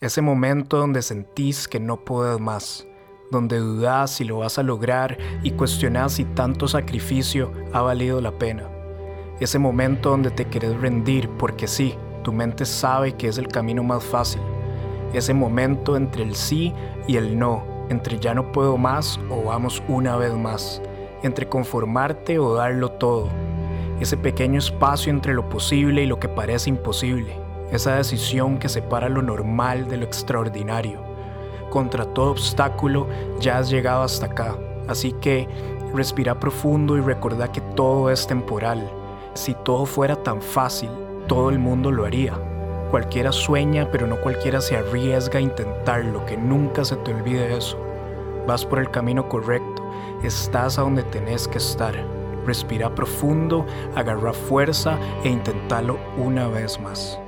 Ese momento donde sentís que no puedes más, donde dudás si lo vas a lograr y cuestionás si tanto sacrificio ha valido la pena. Ese momento donde te querés rendir porque sí, tu mente sabe que es el camino más fácil. Ese momento entre el sí y el no, entre ya no puedo más o vamos una vez más, entre conformarte o darlo todo. Ese pequeño espacio entre lo posible y lo que parece imposible esa decisión que separa lo normal de lo extraordinario. Contra todo obstáculo ya has llegado hasta acá, así que respira profundo y recuerda que todo es temporal. Si todo fuera tan fácil, todo el mundo lo haría. Cualquiera sueña, pero no cualquiera se arriesga a intentarlo, que nunca se te olvide eso. Vas por el camino correcto, estás a donde tenés que estar. Respira profundo, agarra fuerza e intentalo una vez más.